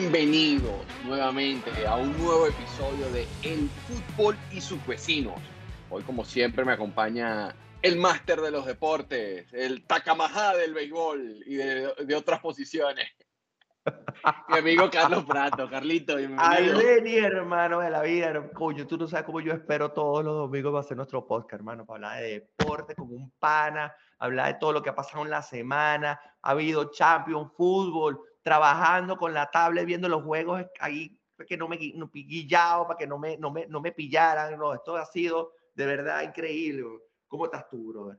Bienvenidos nuevamente a un nuevo episodio de El Fútbol y sus vecinos. Hoy, como siempre, me acompaña el máster de los deportes, el tacamajá del béisbol y de, otras posiciones. Mi amigo Carlos Prato, Carlito. Aleni, hermano de la vida, coño, tú no sabes cómo yo espero todos los domingos para hacer nuestro podcast, hermano, para hablar de deporte como un pana, hablar de todo lo que ha pasado en la semana, ha habido Champions, fútbol, trabajando con la tablet, viendo los juegos ahí, para que no me no, para que no me, no me, no me pillaran, no, esto ha sido de verdad increíble. ¿Cómo estás tú, brother?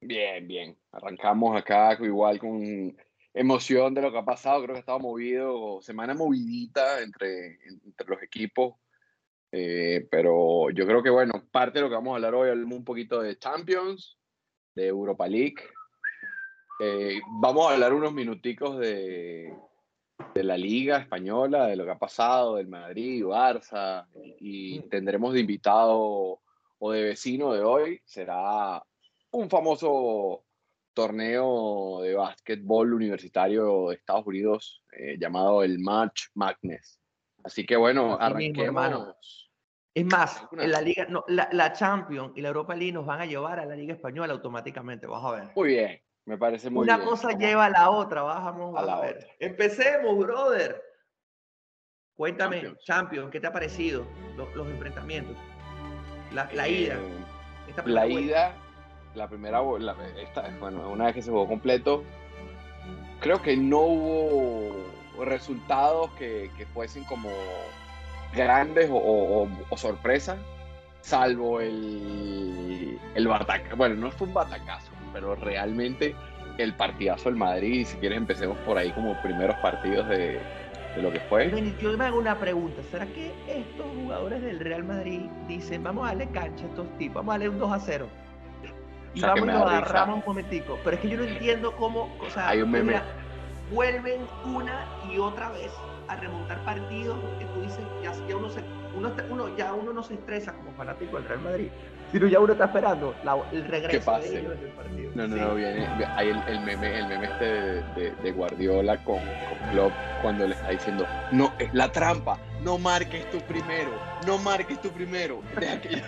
Bien, bien. Arrancamos acá igual con emoción de lo que ha pasado. Creo que estaba movido, semana movidita entre, entre los equipos. Eh, pero yo creo que, bueno, parte de lo que vamos a hablar hoy, hablamos un poquito de Champions, de Europa League. Eh, vamos a hablar unos minuticos de, de la Liga Española, de lo que ha pasado, del Madrid, Barça, y, y mm. tendremos de invitado o de vecino de hoy, será un famoso torneo de básquetbol universitario de Estados Unidos eh, llamado el March Madness. Así que bueno, arranquemos. es más, en la Liga, no, la, la, Champions y la Europa League nos van a llevar a la Liga Española automáticamente, vas a ver. Muy bien, me parece muy Una bien. cosa lleva a la otra, vamos, a, ver. Otra. Empecemos, brother. Cuéntame, Champions, Champions ¿qué te ha parecido los, los enfrentamientos? La, la eh, ida. la ida la primera, la, esta, bueno, una vez que se jugó completo, creo que no hubo resultados que, que fuesen como grandes o, o, o sorpresas, salvo el, el batacazo. Bueno, no fue un batacazo, pero realmente el partidazo del Madrid, y si quieres empecemos por ahí como primeros partidos de, de lo que fue. Yo me hago una pregunta, ¿será que estos jugadores del Real Madrid dicen, vamos a darle cancha a estos tipos, vamos a darle un 2 a 0? y o sea, vamos y lo agarramos un momentico. Pero es que yo no entiendo cómo, o sea, Hay un meme. Mira, vuelven una y otra vez a remontar partidos que tú dices, ya, ya uno, se, uno, uno, ya uno no se estresa como fanático del Real Madrid, sino ya uno está esperando la, el regreso ¿Qué pase? de ellos en el partido. No, no, Sí. no, viene, hay el, el meme, el meme este de, de, de Guardiola con, con Klopp cuando le está diciendo, no, es la trampa, no marques tú primero, no marques tú primero. Que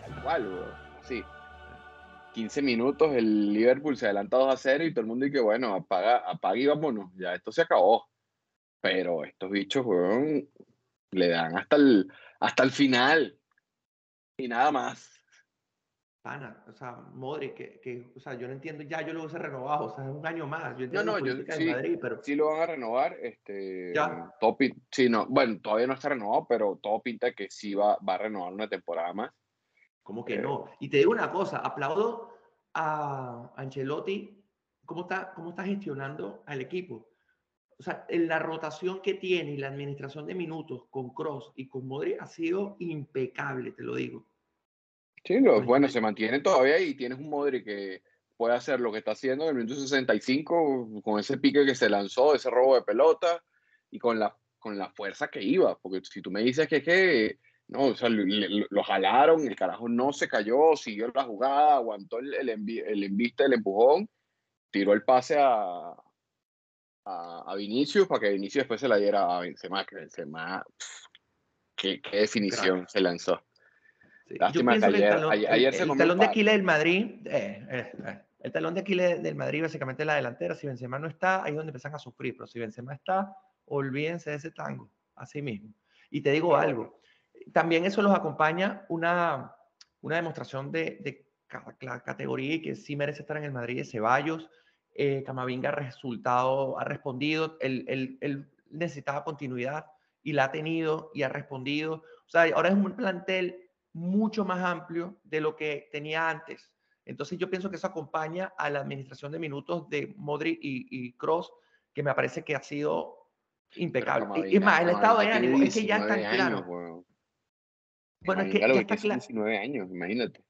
Tal cual, bro. Sí. 15 minutos, el Liverpool se adelanta 2 a 0 y todo el mundo dice, bueno, apaga, apaga y vámonos, ya esto se acabó. Pero estos bichos, weón, le dan hasta el, hasta el final y nada más. Pana, o sea, Modric, que, que, o sea, yo no entiendo, ya yo lo hubiese renovado, o sea, es un año más. Yo entiendo no, la yo- sí. Madrid, pero Sí lo van a renovar, este, Ya. todo sí, no, bueno, todavía no está renovado, pero todo pinta que sí va, va a renovar una temporada más. ¿Cómo que Eh, no? Y te digo una cosa, aplaudo a Ancelotti, cómo está, cómo está gestionando al equipo. O sea, en la rotación que tiene y la administración de minutos con Cross y con Modric ha sido impecable, te lo digo. Sí, lo, bueno, se mantiene todavía y tienes un Modric que puede hacer lo que está haciendo en el minuto 65 con ese pique que se lanzó, ese robo de pelota y con la, con la fuerza que iba. Porque si tú me dices que, que no, o sea, lo jalaron, el carajo no se cayó, siguió la jugada, aguantó el, el, envi- el enviste, el empujón, tiró el pase a, a, a Vinicius para que Vinicius después se la diera a Benzema, que Benzema, pff, qué, qué definición se lanzó. Sí, Lástima que que el ayer- talón, ayer- el- ayer se el talón de. Aquiles del Madrid, eh, eh, eh, el talón de Aquiles del Madrid básicamente es la delantera. Si Benzema no está, ahí es donde empiezan a sufrir. Pero si Benzema está, olvídense de ese tango, así mismo. Y te digo algo, también eso los acompaña una, una demostración de, de la categoría y que sí merece estar en el Madrid de Ceballos. Eh, Camavinga ha resultado, ha respondido, él, él- él necesitaba continuidad y la ha tenido y ha respondido. O sea, ahora es un plantel mucho más amplio de lo que tenía antes. Entonces yo pienso que eso acompaña a la administración de minutos de Modric y, Cross, que me parece que ha sido impecable. Y- y, más, el estado de ánimo es que ya está claro. Bueno, es que ya está claro. 19 años, imagínate.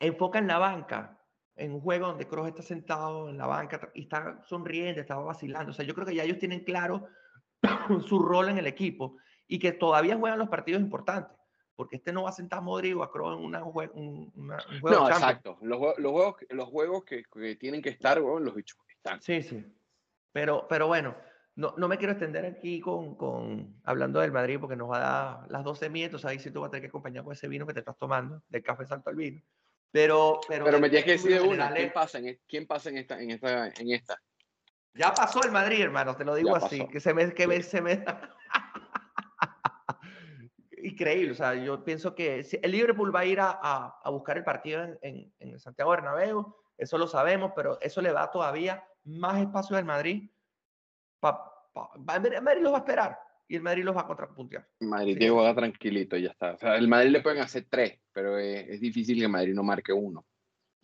Enfoca en la banca, en un juego donde Kroos está sentado en la banca y está sonriendo, estaba vacilando. O sea, yo creo que ya ellos tienen claro su rol en el equipo y que todavía juegan los partidos importantes. Porque este no va a sentar a Modric o a Kroos en una jue- un, una- un juego No, Champions. exacto. Los, jue- los juegos, los juegos que, que tienen que estar, weón, los bichos están. Sí, sí. Pero, pero bueno, no, no me quiero extender aquí con, con, hablando del Madrid porque nos va a dar las 12 minutos, ahí sí tú vas a tener que acompañar con ese vino que te estás tomando, del café salto al vino. Pero, pero, pero me tienes que decir de una, ¿quién pasa, en, ¿quién pasa en esta, en esta, en esta? Ya pasó el Madrid, hermano, te lo digo así, que se me, que me, se me... Increíble, o sea, yo pienso que el Liverpool va a ir a, a, buscar el partido en, en, en Santiago Bernabéu, eso lo sabemos, pero eso le da todavía más espacio al Madrid. Pa, pa, el Madrid los va a esperar y el Madrid los va a contrapuntear. Madrid sí. juega tranquilito y ya está. O sea, el Madrid le pueden hacer tres, pero es, es, difícil que Madrid no marque uno.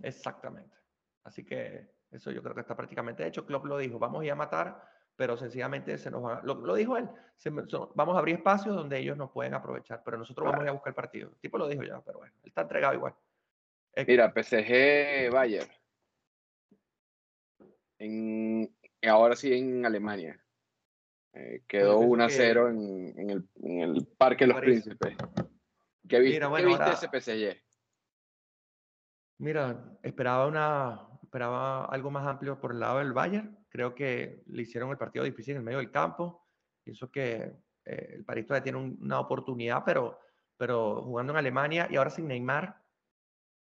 Exactamente. Así que eso yo creo que está prácticamente hecho. Klopp lo dijo, vamos a ir a matar, pero sencillamente se nos va, lo, lo dijo él, se, vamos a abrir espacios donde ellos nos pueden aprovechar, pero nosotros claro. vamos a ir a buscar el partido. El tipo lo dijo ya, pero bueno, él está entregado igual. Mira, PSG Bayern. En, ahora sí en Alemania. Eh, quedó 1 a 0 que... en, en, el, en, el, Parque de los. Príncipes. ¿Qué viste, Mira, bueno, ¿qué viste ahora, ese PSG? Mira, esperaba, una, esperaba algo más amplio por el lado del Bayern. Creo que le hicieron el partido difícil en el medio del campo. Pienso que eh, el París todavía tiene un, una oportunidad, pero, pero jugando en Alemania y ahora sin Neymar.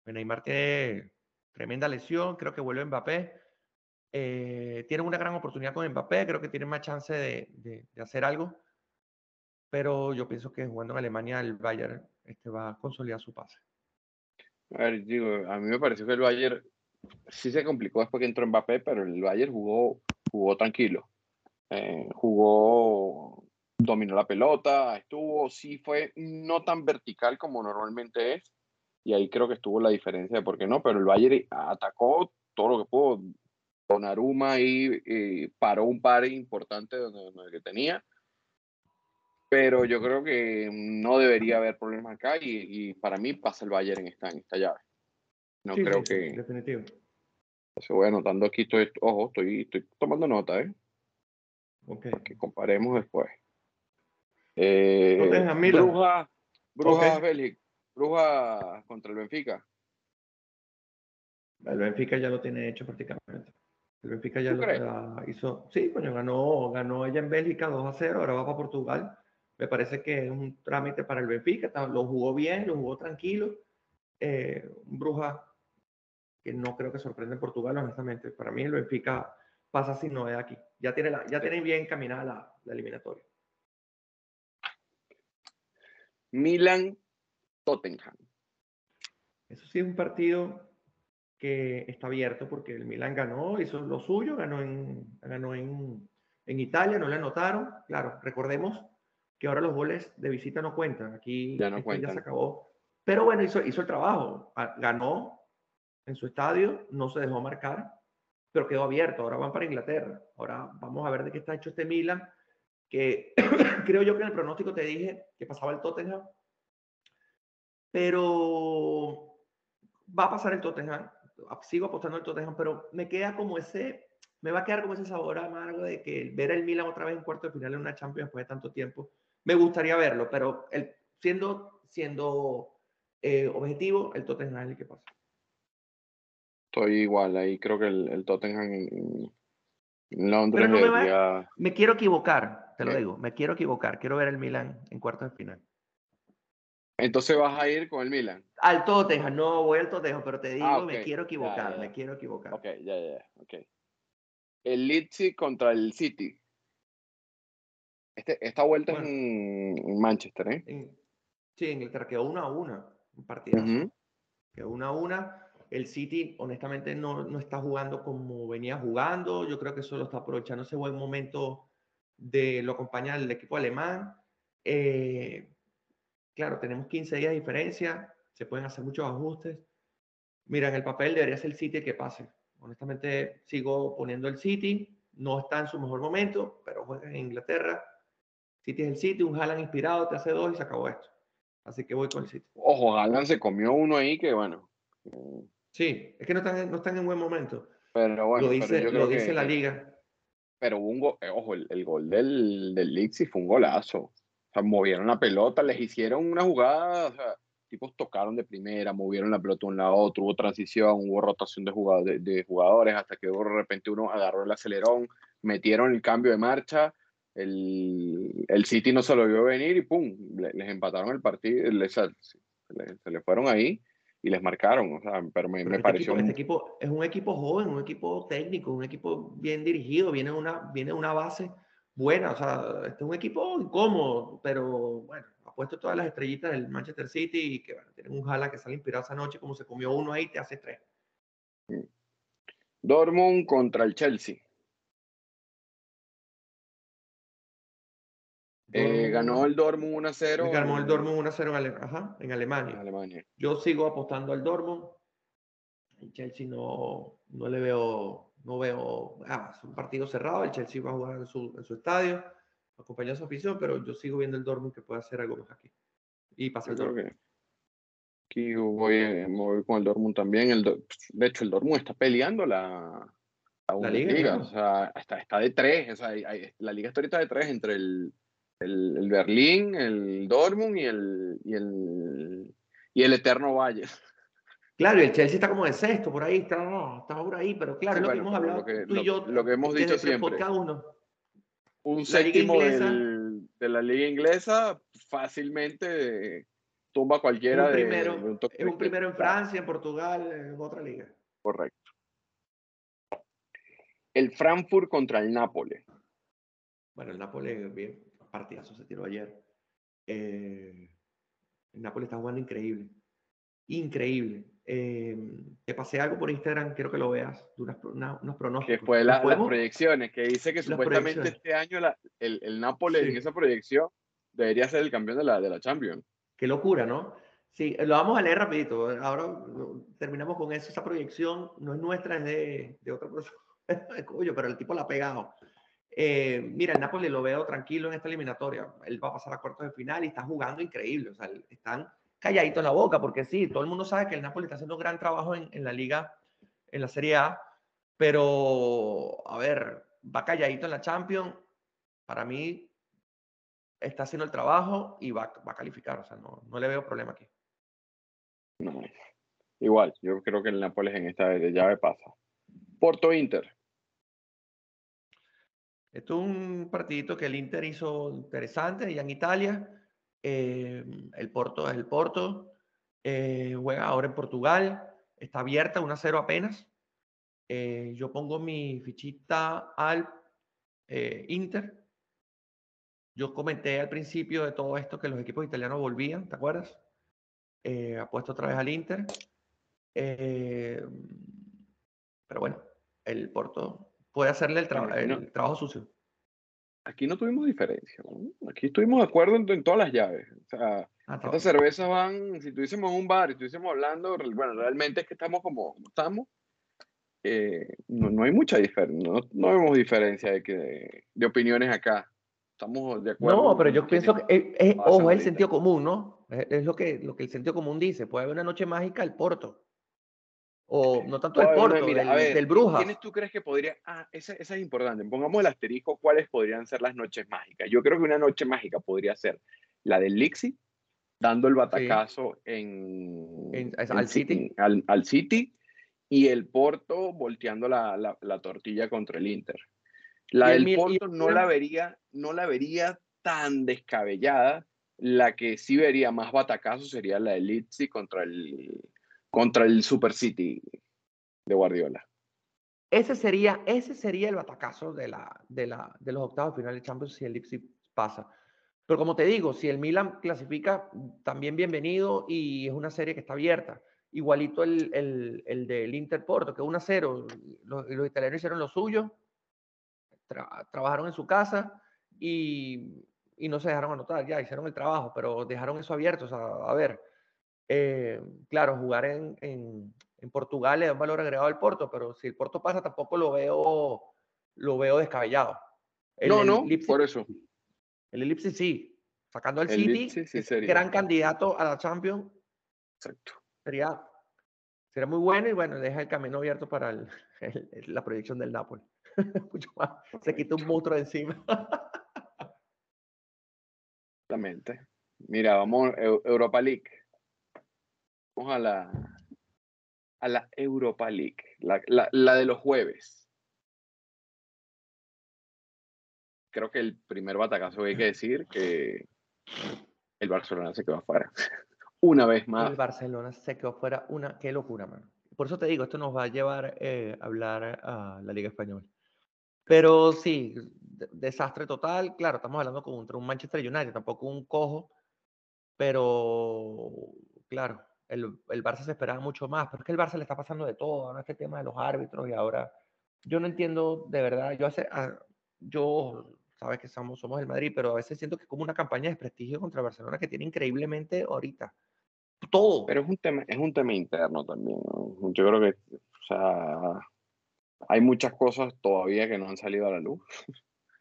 Neymar tiene tremenda lesión, creo que vuelve Mbappé eh, tienen una gran oportunidad con Mbappé, creo que tienen más chance de, de, de, hacer algo, pero yo pienso que jugando en Alemania el Bayern este, va a consolidar su pase. A ver, digo, a mí me pareció que el Bayern sí se complicó después que entró Mbappé, pero el Bayern jugó, jugó tranquilo, eh, jugó, dominó la pelota, estuvo, sí fue no tan vertical como normalmente es, y ahí creo que estuvo la diferencia de por qué no, pero el Bayern atacó todo lo que pudo, Donnarumma ahí eh, paró un par importante donde, donde, que tenía. Pero yo creo que no debería haber problemas acá y, y para mí pasa el Bayern en esta, en esta llave. No sí, creo sí, que. Definitivo. Se voy anotando aquí, estoy, ojo, estoy, estoy tomando nota, ¿eh? Ok. Que comparemos después. Eh, Bruja, Bruja, okay. Bélgica, Bruja contra el Benfica. El Benfica ya lo tiene hecho prácticamente. El Benfica ya lo ya hizo. Sí, coño, ganó, ganó ella en Bélgica 2 a 0, ahora va para Portugal. Me parece que es un trámite para el Benfica. Lo jugó bien, lo jugó tranquilo. Eh, un Bruja que no creo que sorprenda en Portugal, honestamente. Para mí el Benfica pasa sin novedad aquí. Ya tiene, la, ya tiene bien caminada la, la eliminatoria. Milan Tottenham. Eso sí es un partido que está abierto porque el Milan ganó, hizo lo suyo, ganó en, ganó en, en Italia, no le anotaron. Claro, recordemos que ahora los goles de visita no cuentan. Aquí ya, no cuentan. ya se acabó. Pero bueno, hizo, hizo el trabajo. Ganó en su estadio, no se dejó marcar, pero quedó abierto. Ahora van para Inglaterra. Ahora vamos a ver de qué está hecho este Milan, que creo yo que en el pronóstico te dije que pasaba el Tottenham. Pero va a pasar el Tottenham sigo apostando al Tottenham, pero me queda como ese, me va a quedar como ese sabor amargo de que ver el Milan otra vez en cuarto de final en una Champions después de tanto tiempo, me gustaría verlo, pero el, siendo, siendo eh, objetivo, el Tottenham es el que pasa. Estoy igual, ahí creo que el, el Tottenham en, Londres no me, va, me, quiero equivocar, te lo ¿Eh? digo, me quiero equivocar, quiero ver el Milan en cuartos de final. Entonces vas a ir con el Milan. Al Tottenham, no voy al Tottenham, pero te digo, ah, okay. me quiero equivocar, ya, ya. me quiero equivocar. Ok, ya, ya, ok. El Leeds contra el City. Este, esta vuelta bueno, es en, Manchester, ¿eh? En, sí, en Inglaterra quedó una a una, un partido. Uh -huh. Quedó una a una. El City, honestamente, no, no está jugando como venía jugando. Yo creo que solo está aprovechando ese buen momento de lo acompaña el equipo alemán. Eh, Claro, tenemos 15 días de diferencia, se pueden hacer muchos ajustes. Mira, en el papel debería ser el City el que pase. Honestamente, sigo poniendo el City. No está en su mejor momento, pero juega en Inglaterra. City es el City, un Haaland inspirado, te hace dos y se acabó esto. Así que voy con el City. Ojo, Haaland se comió uno ahí que bueno. Sí, es que no están, no están en buen momento. Pero bueno, lo dice, lo dice que, la liga. Pero un go, eh, ojo, el, el, gol del, del Leeds fue un golazo sea, movieron la pelota, les hicieron una jugada, o sea, equipos tocaron de primera, movieron la pelota de un lado a otro, hubo transición, hubo rotación de jugadores, de, jugadores hasta que de repente uno agarró el acelerón, metieron el cambio de marcha, el, el City no se lo vio venir y ¡pum! les empataron el partido, les, se, le, fueron ahí y les marcaron, o sea, pero me, este pareció... Equipo, este equipo es un equipo joven, un equipo técnico, un equipo bien dirigido, viene una, viene una base buena, o sea, este es un equipo incómodo, pero bueno, ha puesto todas las estrellitas del Manchester City y que bueno, tienen un jala que sale inspirado esa noche, como se comió uno ahí, te hace tres. Dortmund contra el Chelsea. Eh, ganó el Dortmund 1-0. Ganó el Dortmund 1-0 en, Alemania. en, Alemania. Yo sigo apostando al Dortmund. El Chelsea no, no le veo no veo, ah, es un partido cerrado, el Chelsea va a jugar en su, en su estadio, acompaña a su afición, pero yo sigo viendo el Dortmund que puede hacer algo más aquí. Y pasa el Dortmund. Aquí voy, voy, con el Dortmund también. El, de hecho, el Dortmund está peleando la, la, liga. O sea, está, está de tres. O sea, la liga está ahorita de tres entre el, el, el Berlín, el Dortmund y el, y el, y el Eterno Valle. Claro, y el Chelsea está como de sexto, por ahí, está, no, está por ahí, pero claro, lo que hemos hablado tú y yo. Lo que hemos dicho siempre. Cada uno. Un séptimo de la liga inglesa fácilmente tumba cualquiera un primero, de, Es un primero en Francia, en Portugal, en otra liga. Correcto. El Frankfurt contra el Nápoles. Bueno, el Nápoles, bien, partidazo se tiró ayer. Eh, el Nápoles está jugando increíble. Increíble. Eh, te pasé algo por Instagram, quiero que lo veas, de unos pronósticos. Que fue las proyecciones, que dice que supuestamente este año el, el Nápoles en esa proyección debería ser el campeón de la, de la Champions. Qué locura, ¿no? Sí, lo vamos a leer rapidito. Ahora terminamos con eso. Esa proyección no es nuestra, es de, de otra persona. pero el tipo la ha pegado. Eh, mira, el Nápoles lo veo tranquilo en esta eliminatoria. Él va a pasar a cuartos de final y está jugando increíble. O sea, están calladito en la boca, porque sí, todo el mundo sabe que el Napoli está haciendo un gran trabajo en, en la liga, en la Serie A, pero, a ver, va calladito en la Champions, para mí está haciendo el trabajo y va, va a calificar, o sea, no, no, le veo problema aquí. No, igual, yo creo que el Nápoles en esta llave pasa. Porto Inter. Esto es un partidito que el Inter hizo interesante allá en Italia. Eh, el Porto es el Porto. Eh, juega ahora en Portugal. Está abierta, 1-0 apenas. Eh, yo pongo mi fichita al Inter. Yo comenté al principio de todo esto que los equipos italianos volvían, ¿te acuerdas? apuesto otra vez al Inter. pero bueno, el Porto puede hacerle el trabajo sucio aquí no tuvimos diferencia. Aquí estuvimos de acuerdo en, todas las llaves. O sea, ah, estas cervezas van, si estuviésemos en un bar y estuviésemos hablando, bueno, realmente es que estamos como, estamos. Eh, no, hay mucha diferencia, no, vemos diferencia de, que, de opiniones acá. Estamos de acuerdo. No, pero yo pienso que es, ojo, es el sentido común, ¿no? Es, lo, que, lo que el sentido común dice. Puede haber una noche mágica al Porto. O no tanto el Porto, del, Bruja. ¿Quiénes tú crees que podría? Ah, esa, es importante. Pongamos el asterisco, ¿cuáles podrían ser las noches mágicas? Yo creo que una noche mágica podría ser la del Lixi, dando el batacazo en, al, City. Al, City y el Porto volteando la, la, tortilla contra el Inter. La del Porto no la vería, no la vería tan descabellada. La que sí vería más batacazo sería la del Lixi contra el contra el Super City de Guardiola. Ese sería, ese sería el batacazo de, la, de, la, de los octavos finales de Champions si el Leipzig pasa. Pero como te digo, si el Milan clasifica, también bienvenido y es una serie que está abierta. Igualito el, el, el del Inter Porto, que 1 a 0. Los, los, italianos hicieron lo suyo, trabajaron en su casa y, y, no se dejaron anotar. Ya hicieron el trabajo, pero dejaron eso abierto. O sea, a ver, eh, claro, jugar en, en, en, Portugal le da un valor agregado al Porto, pero si el Porto pasa tampoco lo veo, lo veo descabellado. no, no, por eso. El Elipse sí, sacando al City, gran candidato a la Champions. Exacto. Sería, sería muy bueno y bueno, deja el camino abierto para el, la proyección del Napoli. Mucho más. Se quita un monstruo de encima. Exactamente. Mira, vamos, Europa League. Vamos a la, a la Europa League, la, la de los jueves. Creo que el primer batacazo hay que decir que el Barcelona se quedó afuera. una vez más. El Barcelona se quedó fuera. Una, qué locura, mano. Por eso te digo, esto nos va a llevar eh, a hablar a la Liga Española. Pero sí, desastre total. Claro, estamos hablando contra un Manchester United, tampoco un cojo. Pero, claro, el, el Barça se esperaba mucho más. Pero es que el Barça le está pasando de todo, ¿no? Este tema de los árbitros y ahora. Yo no entiendo de verdad. Yo hace. Ah, yo sabes que somos, somos el Madrid, pero a veces siento que es como una campaña de desprestigio contra Barcelona que tiene increíblemente ahorita. Todo. Pero es un tema, es un tema interno también. Yo creo que, o sea, hay muchas cosas todavía que no han salido a la luz.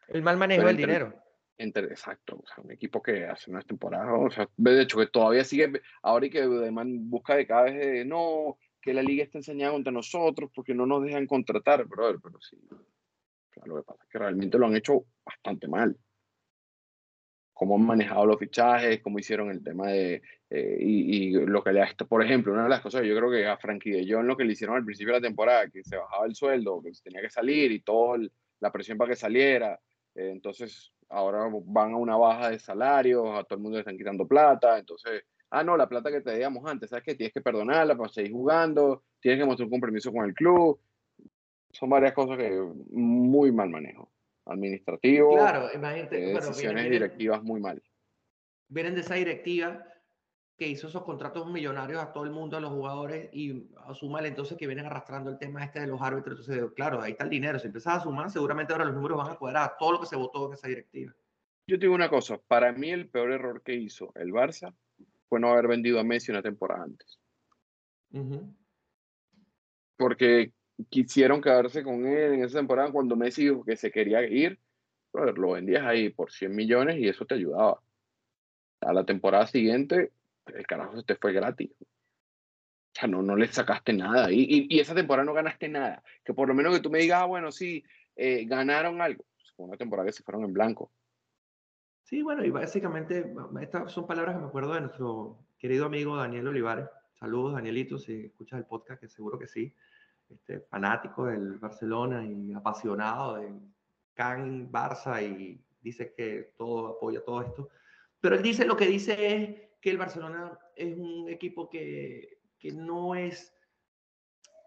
El mal manejo del dinero. Exacto, o sea, un equipo que hace unas temporadas, o sea, de hecho que todavía sigue, ahora y que man busca de cada vez de, no, que la liga está enseñando contra nosotros porque no nos dejan contratar, brother, pero sí, lo que pasa es que realmente lo han hecho bastante mal. Cómo han manejado los fichajes, cómo hicieron el tema de. Eh, y, lo que le ha. Por ejemplo, una de las cosas, yo creo que a Frankie de Jong lo que le hicieron al principio de la temporada, que se bajaba el sueldo, que tenía que salir y toda la presión para que saliera. Eh, entonces, ahora van a una baja de salarios, a todo el mundo le están quitando plata. Entonces, ah, no, la plata que te digamos antes, ¿sabes que Tienes que perdonarla para seguir jugando, tienes que mostrar un compromiso con el club son varias cosas que muy mal manejo. Administrativo, claro, imagínate, decisiones directivas muy mal. Vienen de esa directiva que hizo esos contratos millonarios a todo el mundo, a los jugadores, y a sumar entonces que vienen arrastrando el tema este de los árbitros. Entonces, claro, ahí está el dinero. Si empiezas a sumar, seguramente ahora los números van a cuadrar todo lo que se votó en esa directiva. Yo te digo una cosa, para mí el peor error que hizo el Barça fue no haber vendido a Messi una temporada antes. Porque quisieron quedarse con él en esa temporada cuando Messi dijo que se quería ir, lo vendías ahí por 100 millones y eso te ayudaba. A la temporada siguiente, el carajo se te fue gratis. O sea, no, no le sacaste nada. Y, y, esa temporada no ganaste nada. Que por lo menos que tú me digas, ah, bueno, sí, eh, ganaron algo. Fue una temporada que se fueron en blanco. Sí, bueno, y básicamente, estas son palabras que me acuerdo de nuestro querido amigo Daniel Olivares. Saludos, Danielito, si escuchas el podcast, que seguro que sí este, fanático del Barcelona y apasionado de Can, Barça y dice que todo apoya todo esto. Pero él dice, lo que dice es que el Barcelona es un equipo que, que no es,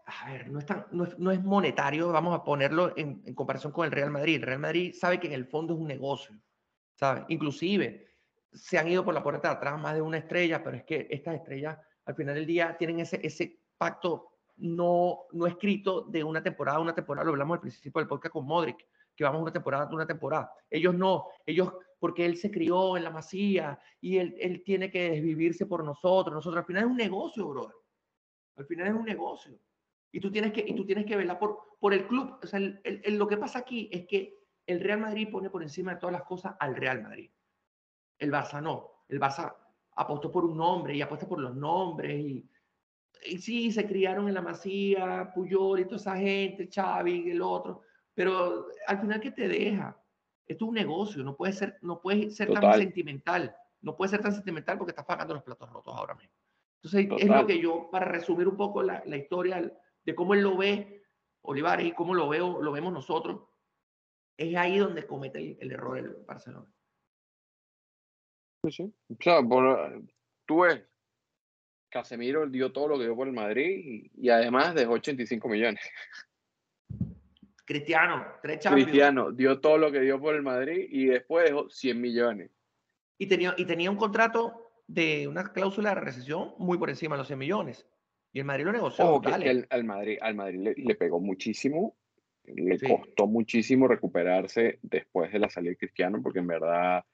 a ver, no es, tan, no es, no es monetario, vamos a ponerlo en, en, comparación con el Real Madrid. El Real Madrid sabe que en el fondo es un negocio, ¿sabe? Inclusive se han ido por la puerta de atrás más de una estrella, pero es que estas estrellas al final del día tienen ese, ese pacto no, no escrito de una temporada una temporada, lo hablamos al principio del podcast con Modric, que vamos una temporada una temporada. Ellos no, ellos, porque él se crió en la masía y él, él tiene que desvivirse por nosotros, nosotros, al final es un negocio, brother. Al final es un negocio. Y tú tienes que, y tú tienes que velar por, por el club. O sea, lo que pasa aquí es que el Real Madrid pone por encima de todas las cosas al Real Madrid. El Barça no. El Barça apostó por un nombre y apuesta por los nombres y, y sí, se criaron en la Masía, Puyol y toda esa gente, Xavi, el otro, pero al final, ¿qué te deja? Esto es un negocio, no puede ser, no puede ser tan sentimental, no puede ser tan sentimental porque estás pagando los platos rotos ahora mismo. Entonces, es lo que yo, para resumir un poco la, la, historia de cómo él lo ve, Olivares, y cómo lo, veo, lo vemos nosotros, es ahí donde comete el, el error el Barcelona. Sí, sí. O sea, por, tú ves, Casemiro dio todo lo que dio por el Madrid y, además dejó 85 millones. Cristiano, tres Cristiano dio todo lo que dio por el Madrid y después dejó 100 millones. Y tenía, y tenía un contrato de una cláusula de recesión muy por encima de los 100 millones. Y el Madrid lo negoció. al, Madrid, al Madrid le, pegó muchísimo, le costó muchísimo recuperarse después de la salida de Cristiano, porque en verdad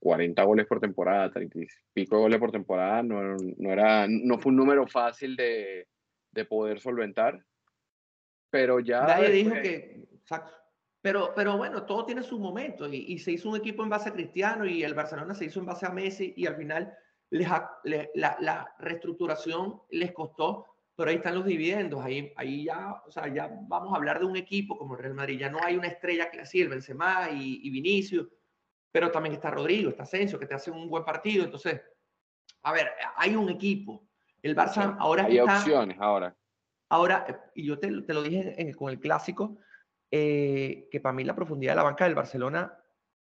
40 goles por temporada, 30 y pico goles por temporada, no, no, era, no fue un número fácil de, de poder solventar, pero ya... Nadie dijo que... Exacto. Pero, pero bueno, todo tiene su momento y, y, se hizo un equipo en base a Cristiano y el Barcelona se hizo en base a Messi y al final les, la, la, reestructuración les costó, pero ahí están los dividendos, ahí, ahí ya, o sea, ya vamos a hablar de un equipo como el Real Madrid, ya no hay una estrella que así, el Benzema y, y Vinicius, pero también está Rodrigo, está Asensio, que te hace un buen partido. Entonces, a ver, hay un equipo, El Barça ahora Hay está, opciones ahora. Ahora, eh, y yo te, te lo dije en- con el clásico, eh, que para mí la profundidad de la banca del Barcelona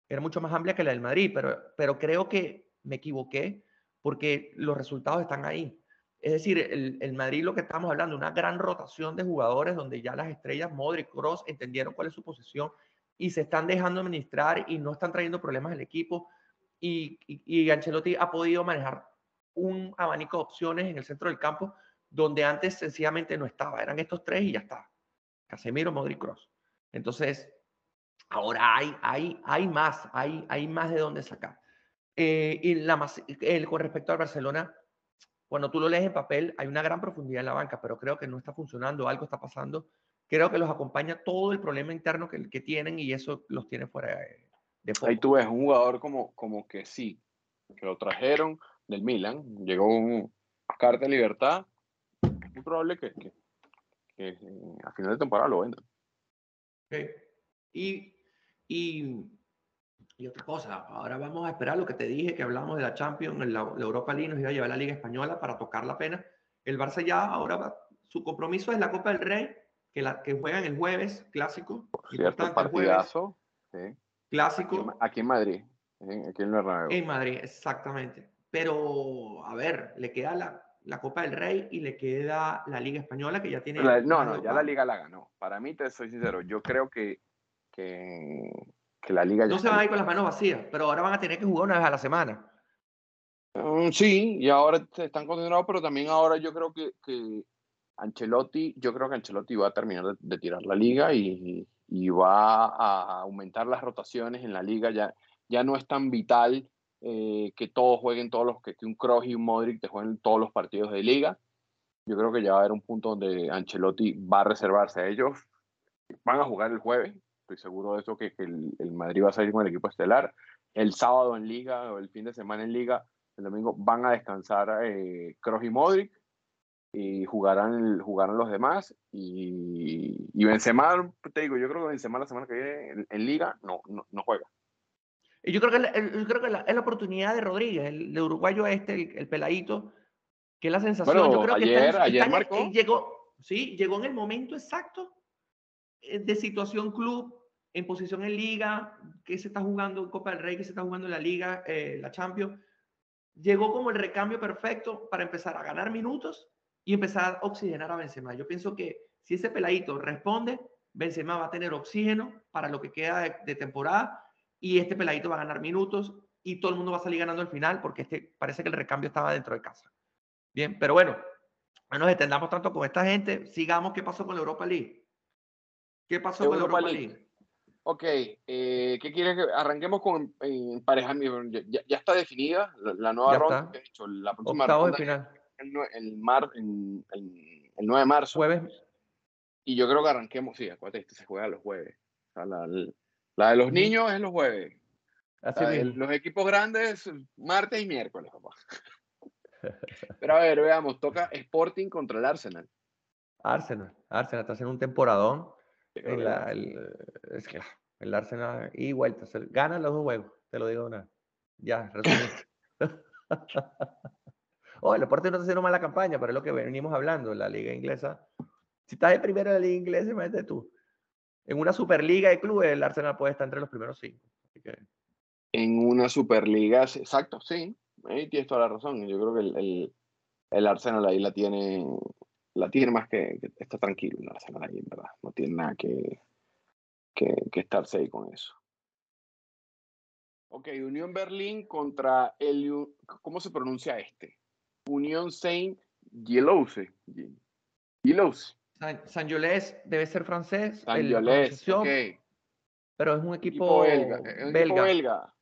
era mucho más amplia que la del Madrid, pero, pero creo que me equivoqué porque los resultados están ahí. Es decir, el, el Madrid, lo que estamos hablando, una gran rotación de jugadores donde ya las estrellas Modric, Kroos entendieron cuál es su posición y se están dejando administrar y no están trayendo problemas al equipo. Y, y, y Ancelotti ha podido manejar un abanico de opciones en el centro del campo donde antes sencillamente no estaba. Eran estos tres y ya está. Casemiro, Modric, Kroos. Entonces, ahora hay, hay, hay más, hay, hay más de dónde sacar. Eh, y la más, el, con respecto al Barcelona, cuando tú lo lees en papel, hay una gran profundidad en la banca, pero creo que no está funcionando, algo está pasando. Creo que los acompaña todo el problema interno que, que tienen y eso los tiene fuera de, de Ahí tú ves un jugador como, como que sí, que lo trajeron del Milan, llegó un carta de libertad, muy probable que, que, que a final de temporada lo vendan. Y, y, y, otra cosa, ahora vamos a esperar lo que te dije, que hablamos de la Champions, la, la Europa League nos iba a llevar a la Liga Española para tocar la pena. El Barça ya ahora va, su compromiso es la Copa del Rey, que, la, que juegan el jueves, clásico. Por cierto, partidazo. Jueves, sí. Clásico. Aquí, aquí, en Madrid, aquí en Bernabéu. En Madrid, exactamente. Pero, a ver, le queda la, la Copa del Rey y le queda la Liga Española, que ya tiene... La, no, no, ya la Liga la ganó. Para mí, te soy sincero, yo creo que, que, que la Liga ya No se van a ir con las manos vacías, pero ahora van a tener que jugar una vez a la semana. Um, sí, y ahora están concentrados, pero también ahora yo creo que, que Ancelotti, yo creo que Ancelotti va a terminar de, de tirar la liga y, y, va a aumentar las rotaciones en la liga. Ya, ya no es tan vital eh, que todos jueguen todos los, que, que un Kroos y un Modric te jueguen todos los partidos de liga. Yo creo que ya va a haber un punto donde Ancelotti va a reservarse a ellos. Van a jugar el jueves, estoy seguro de eso, que, el, el, Madrid va a salir con el equipo estelar. El sábado en liga o el fin de semana en liga, el domingo van a descansar eh, Kroos y Modric y jugarán, jugarán los demás. Y, y Benzema, te digo, yo creo que Benzema la semana que viene en, en liga no, no, no, juega. Y yo creo que, la, yo creo que la, es la oportunidad de Rodríguez, el uruguayo este, el, el peladito, que es la sensación. Bueno, yo creo ayer, que está, ayer está, marcó. llegó, sí, llegó en el momento exacto eh, de situación club, en posición en liga, que se está jugando en Copa del Rey, que se está jugando en la liga, eh, la Champions. Llegó como el recambio perfecto para empezar a ganar minutos y empezar a oxigenar a Benzema. Yo pienso que si ese peladito responde, Benzema va a tener oxígeno para lo que queda de, de, temporada y este peladito va a ganar minutos y todo el mundo va a salir ganando al final porque este, parece que el recambio estaba dentro de casa. Bien, pero bueno, no nos extendamos tanto con esta gente. Sigamos qué pasó con la Europa League. ¿Qué pasó con la Europa League? League? Ok, eh, ¿qué quieres que arranquemos con emparejamiento? Ya, ya, ya, está definida la, la nueva ya ronda. De hecho, la próxima ronda de final. El, el, mar, el, el, el, 9 de marzo. Jueves. Y yo creo que arranquemos, sí, acuérdate, este se juega los jueves. O sea, la, la, de los niños es los jueves. Así de, los equipos grandes, martes y miércoles, papá. Pero a ver, veamos, toca Sporting contra el Arsenal. Arsenal, Arsenal está haciendo un temporadón. En la, el, es que el Arsenal y vuelta, se, gana los dos juegos, te lo digo una. Ya, resumí. oh, el Sporting no está haciendo mala campaña, pero es lo que venimos hablando, la liga inglesa. Si estás de primero en la liga inglesa, imagínate tú. En una superliga de clubes, el Arsenal puede estar entre los primeros cinco. Así que... En una superliga, exacto, sí. Ahí tienes toda la razón. Yo creo que el, el, el Arsenal ahí la tiene, la tiene más que, que, está tranquilo el Arsenal ahí, en verdad. No tiene nada que, que, que estarse ahí con eso. Ok, Unión Berlín contra el. ¿Cómo se pronuncia este? Unión Saint Gilloise. Gilloise. San, San Yolés debe ser francés. San Yolés, ok. Pero es un equipo, equipo belga. Es un belga. equipo belga.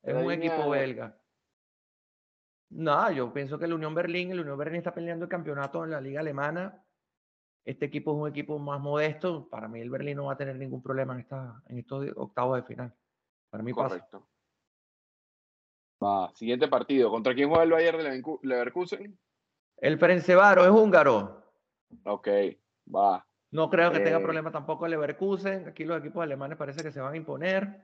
Es un equipo belga. No, yo pienso que la Unión Berlín, el Unión Berlín está peleando el campeonato en la liga alemana. Este equipo es un equipo más modesto. Para mí el Berlín no va a tener ningún problema en, esta, en estos octavos de final. Para mí Correcto. pasa. Va, siguiente partido. ¿Contra quién juega el Bayern de Leverkusen? El Ferencváro es húngaro. Ok, va. No creo que Eh, tenga problema tampoco el Leverkusen. Aquí los equipos alemanes parece que se van a imponer.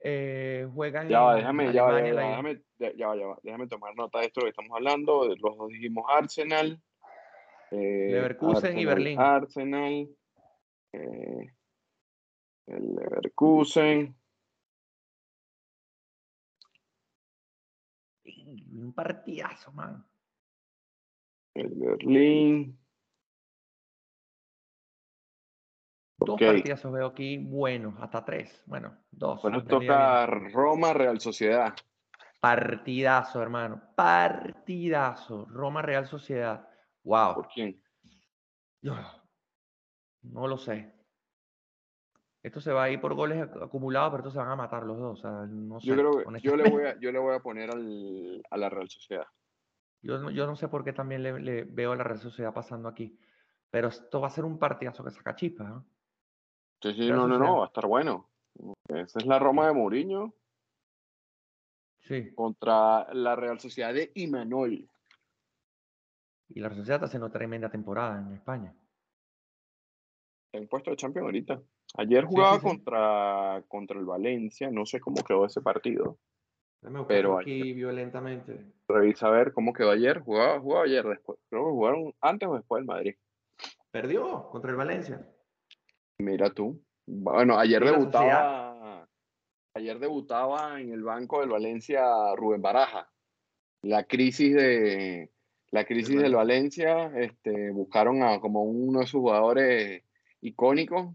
eh, juegan Ya en déjame, ya va, ya va, déjame, ya, ya va, ya va, déjame tomar nota de esto que estamos hablando. Los dos dijimos Arsenal. eh, Leverkusen y Berlín. Arsenal. eh, el Leverkusen. Un partidazo, man. El Berlín. Dos partidazos veo aquí buenos, hasta tres. Bueno, dos. Pues venía bien. toca Roma, Real Sociedad. Partidazo, hermano. Partidazo. Roma Real Sociedad. Wow. ¿Por quién? No lo sé. Esto se va a ir por goles ac- acumulados, pero estos se van a matar los dos. O sea, no sé. Yo creo que yo le voy a, yo le voy a poner al, a la Real Sociedad. Yo no, yo no sé por qué también le, le veo a la Real Sociedad pasando aquí. Pero esto va a ser un partidazo que saca chispas. ¿no? Sí, no, no, no, va a estar bueno. Esa es la Roma de Mourinho Sí. contra la Real Sociedad de Imanol. Y la Real Sociedad está haciendo tremenda temporada en España. Está en puesto de Champions ahorita. Ayer jugaba sí, sí. contra, contra el Valencia, no sé cómo quedó ese partido. Pero aquí violentamente. Revisa a ver cómo quedó ayer. Jugaba, jugaba ayer, después. Creo que jugaron antes o después del Madrid. Perdió contra el Valencia. Mira tú. Bueno, ayer Sí, debutaba. Ayer debutaba en el banco del Valencia Rubén Baraja. La crisis de la crisis del Valencia, este, buscaron a como uno de sus jugadores icónicos.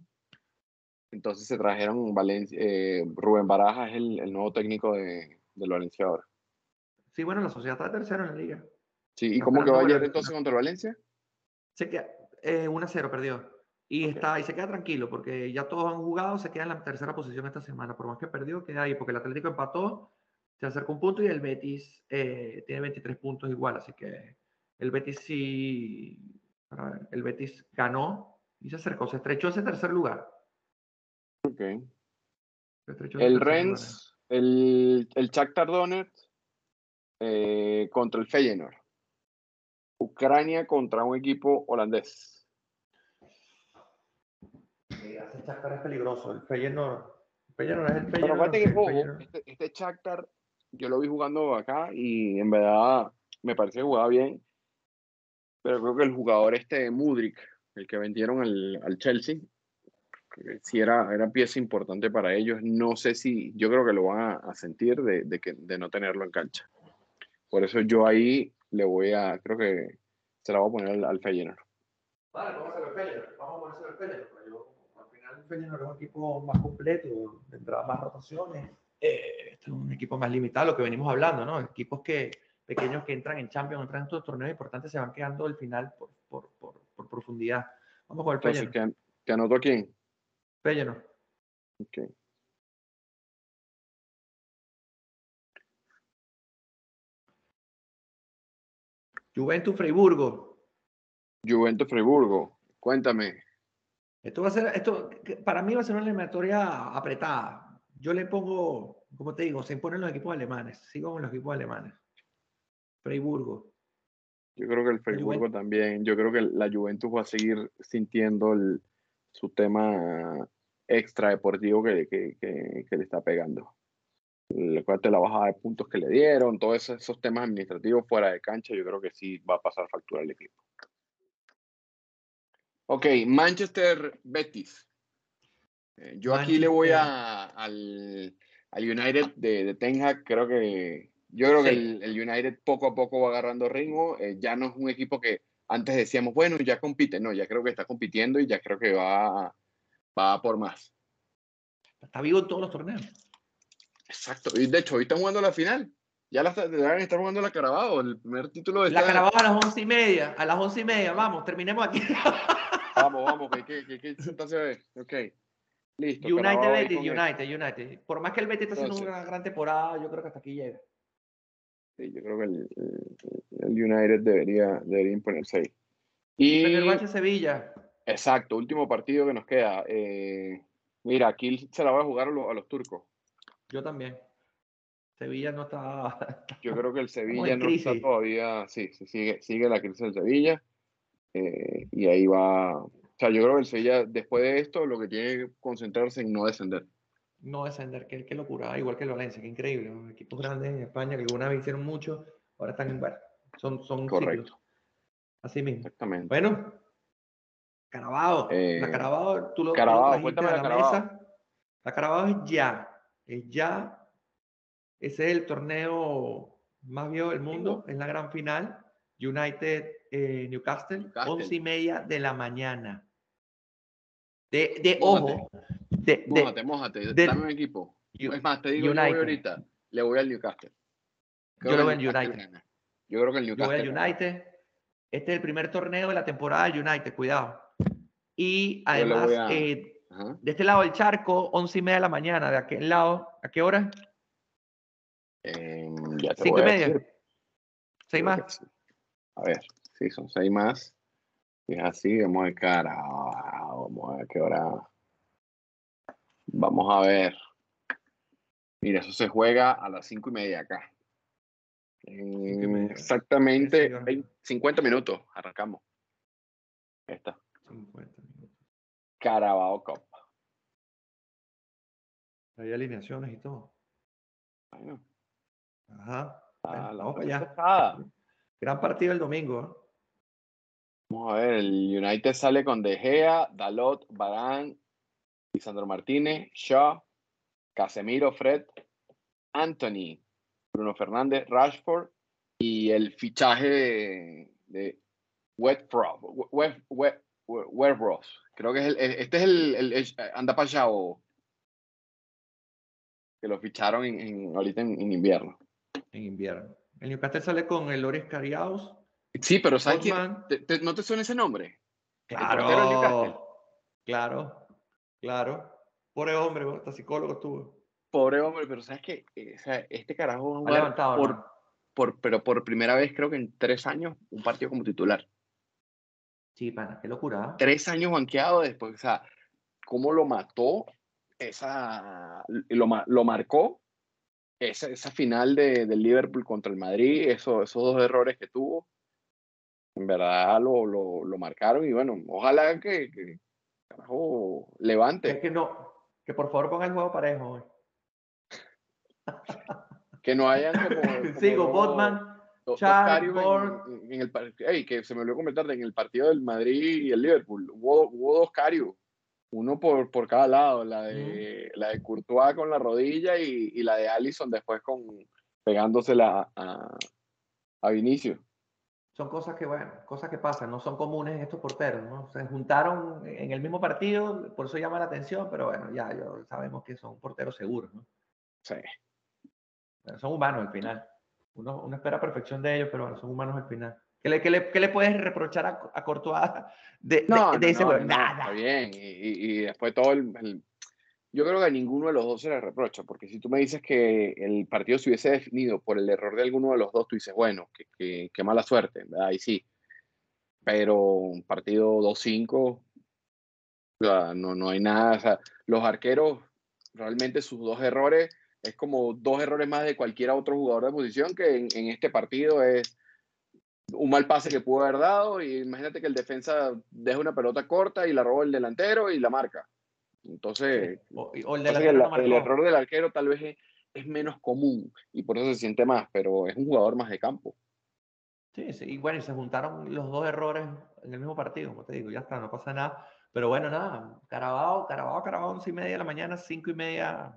Entonces se trajeron Valencia, eh, Rubén Baraja es el, el nuevo técnico de, del Valencia ahora. Sí, bueno, la Sociedad está tercero en la liga. Sí, ¿y Está cómo quedó ayer entonces contra el Valencia? Queda, eh, 1-0 perdió. Y, está, y se queda tranquilo porque ya todos han jugado, se queda en la tercera posición esta semana. Por más que perdió, queda ahí porque el Atlético empató, se acerca un punto y el Betis eh, tiene 23 puntos igual. Así que el Betis sí. ver, el Betis ganó y se acercó, se estrechó ese tercer lugar. Ok. El lugar. Rennes, el, el Shakhtar Donetsk eh, contra el Feyenoord. Ucrania contra un equipo holandés. Eh, Este Shakhtar es peligroso. El Feyenoord. el Feyenoord es el Pero Feyenoord. aparte que, Feyenoord- este, este Shakhtar, yo lo vi jugando acá y en verdad me parece que jugaba bien. Pero creo que el jugador este Mudrik, el que vendieron al, al Chelsea, que sí era, era pieza importante para ellos. No sé si, yo creo que lo van a, a sentir de, de, que, de no tenerlo en cancha. Por eso yo ahí le voy a, creo que se la voy a poner al, al Feyenoord. Vale, vamos a hacer el Feyenoord. Vamos a ponerse el Feyenoord. Feyenoord es un equipo más completo, tendrá más rotaciones. Eh, este es un equipo más limitado, lo que venimos hablando, ¿no? Equipos que pequeños que entran en Champions, entran en estos torneos importantes, se van quedando al final por, por, por, por profundidad. Vamos con el Entonces. ¿te, anoto quién? Feyenoord. Ok. Juventus Freiburgo. Juventus Friburgo. Cuéntame. Esto va a ser, esto para mí va a ser una eliminatoria apretada. Yo le pongo, como te digo, se imponen los equipos alemanes. Sigo con los equipos alemanes. Freiburgo. Yo creo que el Friburgo Juventus. también. Yo creo que la Juventus va a seguir sintiendo el- su tema extra deportivo que, que, que- que le está pegando. Recuerda la bajada de puntos que le dieron, todos esos, esos temas administrativos fuera de cancha, yo creo que sí va a pasar factura al equipo. Ok, Manchester Betis. Eh, yo aquí le voy a, al, al United de, de Ten Hag, creo que yo creo que el, el United poco a poco va agarrando ritmo, eh, ya no es un equipo que antes decíamos, bueno, ya compite, no, ya creo que está compitiendo y ya creo que va, va por más. Está vivo en todos los torneos. Exacto, y de hecho hoy están jugando la final, ya la deben estar jugando la Carabao, el primer título de La esta- Carabao a las once y media. A las once y media. Vamos, terminemos aquí. Vamos, vamos, que, que, que, que se ve. Ok, listo. United, Betis, United, United. Por más que el Betis está haciendo Entonces. una gran temporada, yo creo que hasta aquí llega. Sí, yo creo que el, United debería, debería imponerse ahí. Y, Fenerbahce Sevilla. exacto, último partido que nos queda. Eh, mira, aquí se la va a jugar a los, a los turcos. Yo también. Sevilla no está. Yo creo que el Sevilla no está todavía, sí, sí, sigue, sigue la crisis del Sevilla. Eh, y ahí va, o sea, yo creo que el Sevilla después de esto lo que tiene que concentrarse en no descender. no descender. Qué, qué locura, igual que el Valencia, qué increíble. ¿no? Equipos grandes en España que alguna vez hicieron mucho, ahora están en bueno, son, son Correcto. ciclos. Así mismo. Exactamente. Bueno, Carabao. Eh, la Carabao, tú lo, Carabao, cuéntame a la la Carabao. mesa. La Carabao es ya. Es ya. Ese es el torneo más viejo del mundo. Es la gran final. United eh, Newcastle, Newcastle. once y media de la mañana. De, de Mójate. ojo. De, Mójate, mójate, de- dame un equipo. Es más, te digo, yo voy ahorita, le voy al Newcastle. Yo voy que al Newcastle United. gana. Yo creo que el Yo voy Newcastle. al gana. United. Este es el primer torneo de la temporada del United, cuidado. Y además, a- eh, de este lado del charco, once y media de la mañana. De aquel lado, ¿a qué hora? Ya te Cinco voy y media. decir, ¿Seis más? A ver, sí, son seis más. Si es así, vamos a cara. Vamos a ver qué hora. Vamos a ver. Mira, eso se juega a las cinco y media acá. y exactamente Sí, sí, 20 50 minutos. Arrancamos. Ahí está. 50 minutos. Carabao Cup. Hay alineaciones y todo. Bueno, Ajá. ah, Bueno, la vamos para allá. Gran partido el domingo. ¿eh? Vamos a ver, el United sale con De Gea, Dalot, Barán, Lisandro Martínez, Shaw, Casemiro, Fred, Anthony, Bruno Fernández, Rashford y el fichaje de, Westbrook, West, West, Westbrook. Creo que es el, este es el, el, el anda pa' allá, o- que lo ficharon en, en- ahorita en, en invierno. En invierno. El Newcastle sale con el Loris Cariaos. Sí, pero ¿sabes quién? Botman. ¿Te- te- ¿No te suena ese nombre? Claro. Claro. Claro. Pobre hombre, hasta psicólogo estuvo. Pobre hombre, pero sabes que este carajo va a Ha jugar levantado, por, ¿no? por- pero por primera vez creo que en tres años un partido como titular. Sí, pana, qué locura. ¿eh? Tres años banqueado después, o sea, cómo lo mató esa, lo, lo marcó esa, esa final de, del Liverpool contra el Madrid, eso, esos dos errores que tuvo, en verdad lo, lo, lo marcaron y bueno, ojalá que, que carajo, Que, levante, que no, que por favor ponga el juego parejo hoy. que no hayan como, como Sigo, Botman, dos Char, en- Borg. en, en el par- ey, que se me olvidó comentarte en el partido del Madrid y el Liverpool hubo, hubo dos Carios uno por, por cada lado la de la de Courtois con la rodilla y, y la de Allison después con pegándosela a, a, a Vinicius Son cosas que, bueno, cosas que pasan, no son comunes en estos porteros, ¿no? Se juntaron en el mismo partido, por eso llama la atención, pero bueno, ya, ya sabemos que son porteros seguros, ¿no? sí. Bueno, son humanos al final. Uno, uno espera perfección de ellos, pero bueno, son humanos al final. ¿Qué le, qué le, qué le puedes reprochar a, a Courtois de, de- no, de no, ese no, juego? no, Nada. está bien y, y- y después todo el, el- yo creo que a ninguno de los dos se le reprocha porque si tú me dices que el partido se hubiese definido por el error de alguno de los dos tú dices bueno qué mala suerte ahí sí pero un partido 2-5 o no, no hay nada los arqueros realmente sus dos errores es como dos errores más de cualquier otro jugador de posición que en, en este partido es un mal pase que pudo haber dado y imagínate que el defensa deja una pelota corta y la roba el delantero y la marca. Entonces, O, o el error del arquero tal vez es, es menos común y por eso se siente más, pero es un jugador más de campo. Sí, sí, y bueno, y se juntaron los dos errores en el mismo partido, como te digo, ya está, no pasa nada. Pero bueno, nada, Carabao, Carabao, Carabao, once y media de la mañana, cinco y media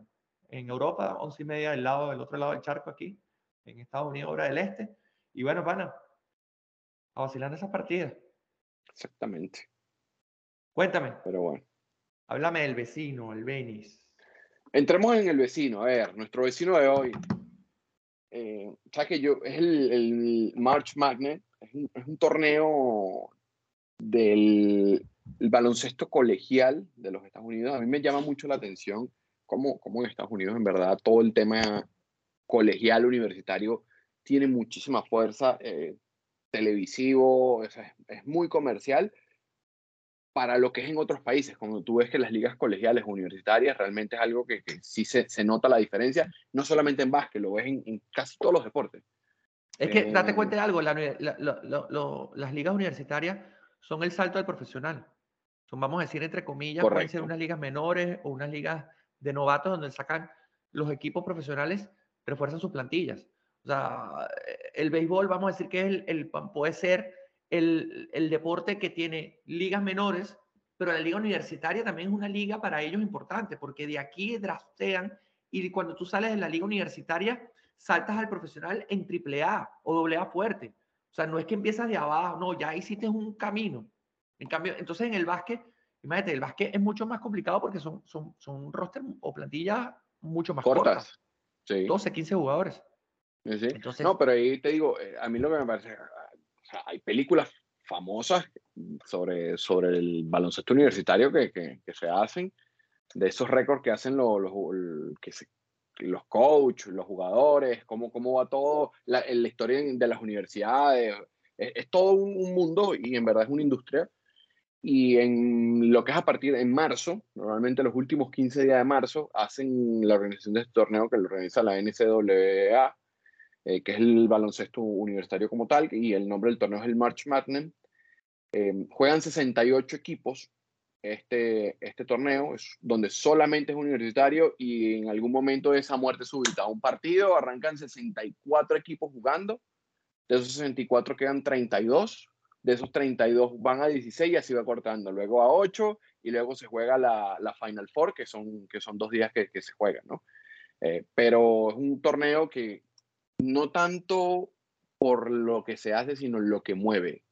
en Europa, once y media del lado, del otro lado del charco aquí, en Estados Unidos, hora del este. Y bueno, pana, a vacilar en esas partidas. Exactamente. Cuéntame, Pero bueno. Háblame del vecino, el Benis. Entremos en el vecino. A ver, nuestro vecino de hoy. Eh, ¿Sabes que yo? Es el, el March Magnet. Es un, es un torneo del el baloncesto colegial de los Estados Unidos. A mí me llama mucho la atención cómo, cómo en Estados Unidos, en verdad, todo el tema colegial universitario tiene muchísima fuerza. eh, televisivo, es, es muy comercial para lo que es en otros países. Cuando tú ves que las ligas colegiales universitarias realmente es algo que, que sí se, se nota la diferencia, no solamente en básquet, lo ves en, en casi todos los deportes. Es que date Eh, cuenta de algo, la uni- la- lo- lo- lo- las ligas universitarias son el salto del profesional. Son, vamos a decir, entre comillas, pueden ser Correcto. unas ligas menores o unas ligas de novatos donde sacan los equipos profesionales, refuerzan sus plantillas. O sea, el béisbol, vamos a decir que es el, puede ser el, el, deporte que tiene ligas menores, pero la liga universitaria también es una liga para ellos importante, porque de aquí draftean y cuando tú sales de la liga universitaria, saltas al profesional en triple A o AA fuerte. O sea, no es que empiezas de abajo, no, ya hiciste un camino. En cambio, entonces en el básquet, imagínate, el básquet es mucho más complicado porque son, son, son roster o plantillas mucho más cortas. Sí. 12, 15 jugadores. Sí. Entonces, no, pero ahí te digo, eh, a mí lo que me parece, hay películas famosas sobre, sobre el baloncesto universitario que, que, se hacen, de esos récords que hacen los, los, que los coaches, los jugadores, cómo, cómo va todo, la, la historia de las universidades. Es, todo un, mundo y en verdad es una industria. Y en lo que es a partir de marzo, normalmente los últimos 15 días de marzo, hacen la organización de este torneo que lo organiza la NCAA, eh, que es el baloncesto universitario como tal, y el nombre del torneo es el March Madness. Eh, juegan 68 equipos este, este torneo, es donde solamente es universitario y en algún momento de esa muerte súbita un partido, arrancan 64 equipos jugando, de esos 64 quedan 32, de esos 32 van a 16 y así va cortando, luego a 8 y luego se juega la, la Final Four, que son, que son dos días que, se juegan, ¿no? Eh, pero es un torneo que no tanto por lo que se hace, sino lo que mueve.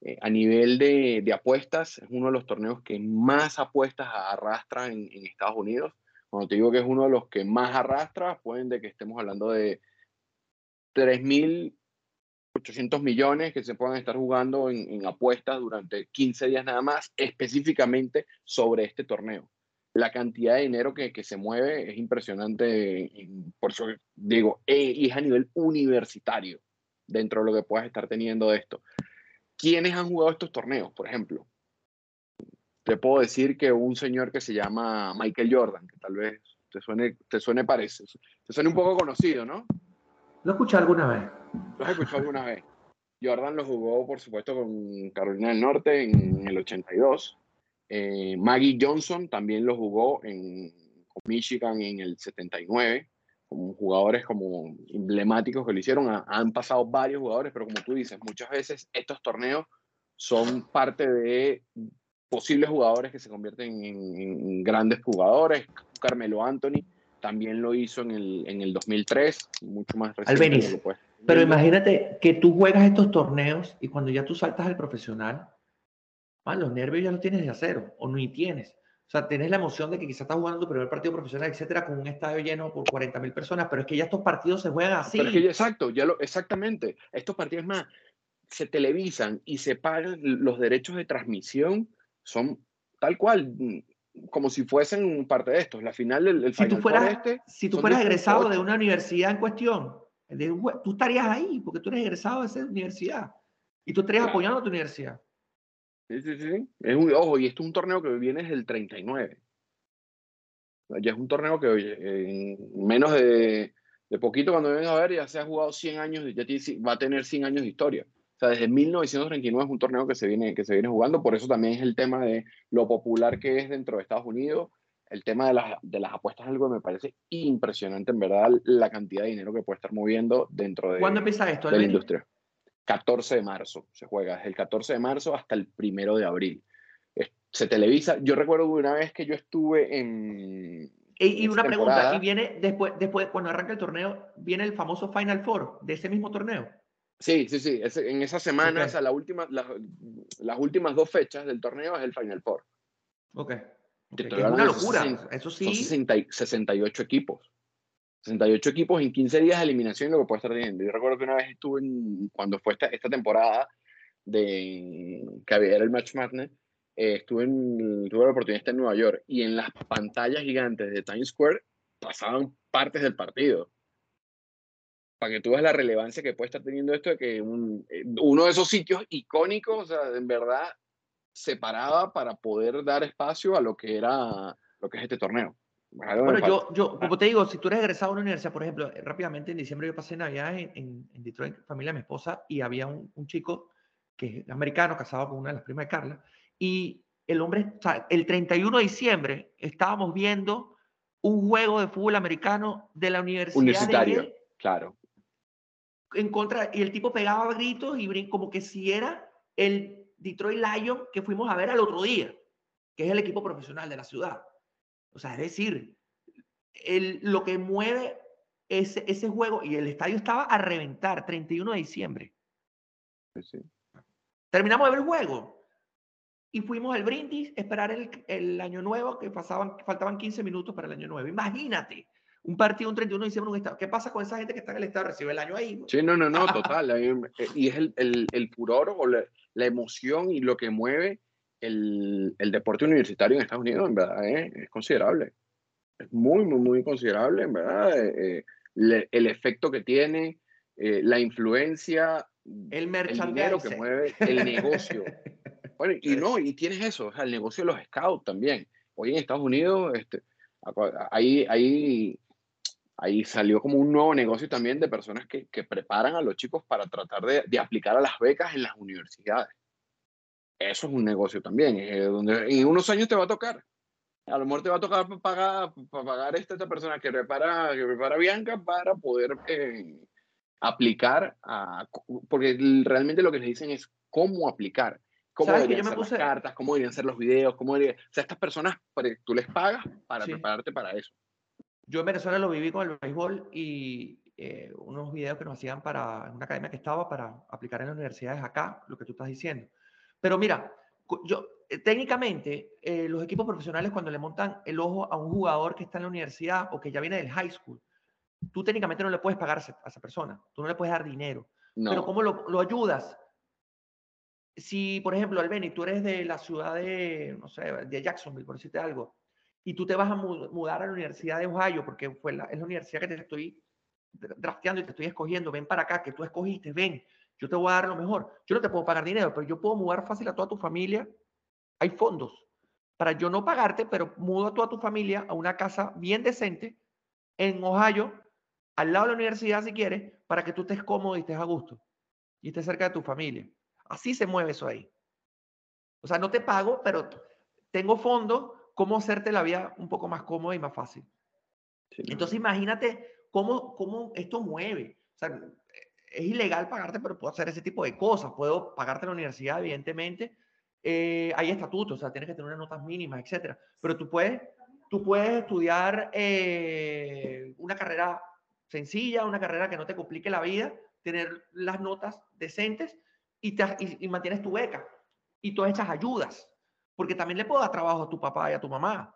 Eh, a nivel de, apuestas, es uno de los torneos que más apuestas arrastra en, en, Estados Unidos. Cuando te digo que es uno de los que más arrastra, pueden de que estemos hablando de 3.800 millones que se puedan estar jugando en, en, apuestas durante 15 días nada más, específicamente sobre este torneo. La cantidad de dinero que, que se mueve es impresionante, por eso digo, eh, y es a nivel universitario dentro de lo que puedas estar teniendo de esto. ¿Quiénes han jugado estos torneos, por ejemplo? Te puedo decir que un señor que se llama Michael Jordan, que tal vez te suene, te suene parece, te suene un poco conocido, ¿no? ¿Lo escuché alguna vez? ¿Lo has escuchado alguna vez? Jordan lo jugó, por supuesto, con Carolina del Norte en el 82. Eh, Maggie Johnson también lo jugó en, Michigan en el 79 como jugadores como emblemáticos que lo hicieron. han pasado varios jugadores, pero como tú dices, muchas veces estos torneos son parte de posibles jugadores que se convierten en, grandes jugadores. Carmelo Anthony también lo hizo en el, en el 2003, mucho más reciente. pero imagínate que tú juegas estos torneos y cuando ya tú saltas al profesional, los nervios ya los tienes de acero o ni tienes. O sea, tienes la emoción de que quizás estás jugando tu primer partido profesional, etcétera, con un estadio lleno por 40 mil personas, pero es que ya estos partidos se juegan así. Pero es que exacto, ya lo, exactamente. Estos partidos más se televisan y se pagan los derechos de transmisión, son tal cual, como si fuesen parte de estos. La final del, si tú fueras, este, si tú fueras egresado de una universidad en cuestión, tú estarías ahí porque tú eres egresado de esa universidad y tú estarías apoyando a tu universidad. Sí, sí, sí. Es un, ojo, y esto es un torneo que viene desde el 39. Ya es un torneo que, en menos de, de poquito, cuando venga a ver, ya se ha jugado 100 años, ya va a tener 100 años de historia. O sea, desde 1939 es un torneo que se, viene, que se viene jugando, por eso también es el tema de lo popular que es dentro de Estados Unidos. El tema de las, de las apuestas es algo que me parece impresionante, en verdad, la cantidad de dinero que puede estar moviendo dentro de, ¿Cuándo empieza esto, de la industria. 14 de marzo se juega, desde el 14 de marzo hasta el primero de abril. Se televisa. Yo recuerdo una vez que yo estuve en. Y, una pregunta, ¿y viene después, después, cuando arranca el torneo, viene el famoso Final Four de ese mismo torneo? Sí, sí, sí. en esa semana, o sea, la última, las últimas dos fechas del torneo es el Final Four. Ok. okay. Es una locura. Eso sí. Son 68 equipos. 68 equipos en 15 días de eliminación lo que puede estar teniendo. Yo recuerdo que una vez estuve en, cuando fue esta, esta temporada de que había el Match Madness, eh, estuve en, tuve la oportunidad de estar en Nueva York y en las pantallas gigantes de Times Square pasaban partes del partido. Para que tú veas la relevancia que puede estar teniendo esto de que un, eh, uno de esos sitios icónicos, o sea, en verdad, se paraba para poder dar espacio a lo que era lo que es este torneo. Bueno, yo, yo, como te digo, si tú eres egresado a una universidad, por ejemplo, eh, rápidamente en diciembre yo pasé Navidad en, en, en Detroit, familia de mi esposa, y había un, un, chico que es americano, casado con una de las primas de Carla, y el hombre, o sea, el 31 de diciembre estábamos viendo un juego de fútbol americano de la universidad. Universitario, claro. En contra, y el tipo pegaba gritos y como que si era el Detroit Lion que fuimos a ver al otro día, que es el equipo profesional de la ciudad. O sea, es decir, el, lo que mueve ese, ese juego, y el estadio estaba a reventar, 31 de diciembre. Terminamos de ver el juego y fuimos al brindis, esperar el, el año nuevo, que pasaban, faltaban 15 minutos para el año nuevo. Imagínate, un partido un 31 de diciembre un estado. ¿Qué pasa con esa gente que está en el estado? Recibe el año ahí. Sí, no, no, no, total. Eh, y es el, el, el furor o la, la, emoción y lo que mueve el, el, deporte universitario en Estados Unidos, en verdad, eh, es considerable. Es muy, muy, muy considerable, en verdad. Eh, le, el efecto que tiene, eh, la influencia, el, el dinero que mueve, el negocio. Bueno, y no, y tienes eso, o sea, el negocio de los scouts también. Hoy en Estados Unidos, este, ahí, ahí, ahí salió como un nuevo negocio también de personas que, que preparan a los chicos para tratar de, de, aplicar a las becas en las universidades. Eso es un negocio también, eh, donde en unos años te va a tocar a lo mejor te va a tocar pagar, pagar esta, esta persona que prepara, que prepara Bianca para poder eh, aplicar, a, porque realmente lo que les dicen es cómo aplicar, cómo deberían ser puse... las cartas, cómo deberían ser los videos, cómo deberían... O sea, estas personas, tú les pagas para sí. prepararte para eso. Yo en Venezuela lo viví con el béisbol y eh, unos videos que nos hacían para una academia que estaba para aplicar en las universidades acá, lo que tú estás diciendo. Pero mira, yo, eh, técnicamente, eh, los equipos profesionales cuando le montan el ojo a un jugador que está en la universidad o que ya viene del high school, tú técnicamente no le puedes pagar a esa, a esa persona, tú no le puedes dar dinero. No. Pero ¿cómo lo, lo, ayudas? Si, por ejemplo, Albeni, tú eres de la ciudad de, no sé, de Jacksonville, por decirte algo, y tú te vas a mudar a la Universidad de Ohio, porque fue la, es la universidad que te estoy drafteando y te estoy escogiendo, ven para acá, que tú escogiste, ven, yo te voy a dar lo mejor. Yo no te puedo pagar dinero, pero yo puedo mudar fácil a toda tu familia hay fondos para yo no pagarte, pero mudo a toda tu familia a una casa bien decente en Ohio, al lado de la universidad si quieres, para que tú estés cómodo y estés a gusto y estés cerca de tu familia. Así se mueve eso ahí. O sea, no te pago, pero tengo fondos, cómo hacerte la vida un poco más cómoda y más fácil. Sí, Entonces imagínate cómo, cómo esto mueve. O sea, es ilegal pagarte, pero puedo hacer ese tipo de cosas. Puedo pagarte la universidad, evidentemente, eh, hay estatutos, o sea, tienes que tener unas notas mínimas, etcétera. Pero tú puedes, tú puedes estudiar eh, una carrera sencilla, una carrera que no te complique la vida, tener las notas decentes y, te, y, y mantienes tu beca y todas estas ayudas. Porque también le puedo dar trabajo a tu papá y a tu mamá.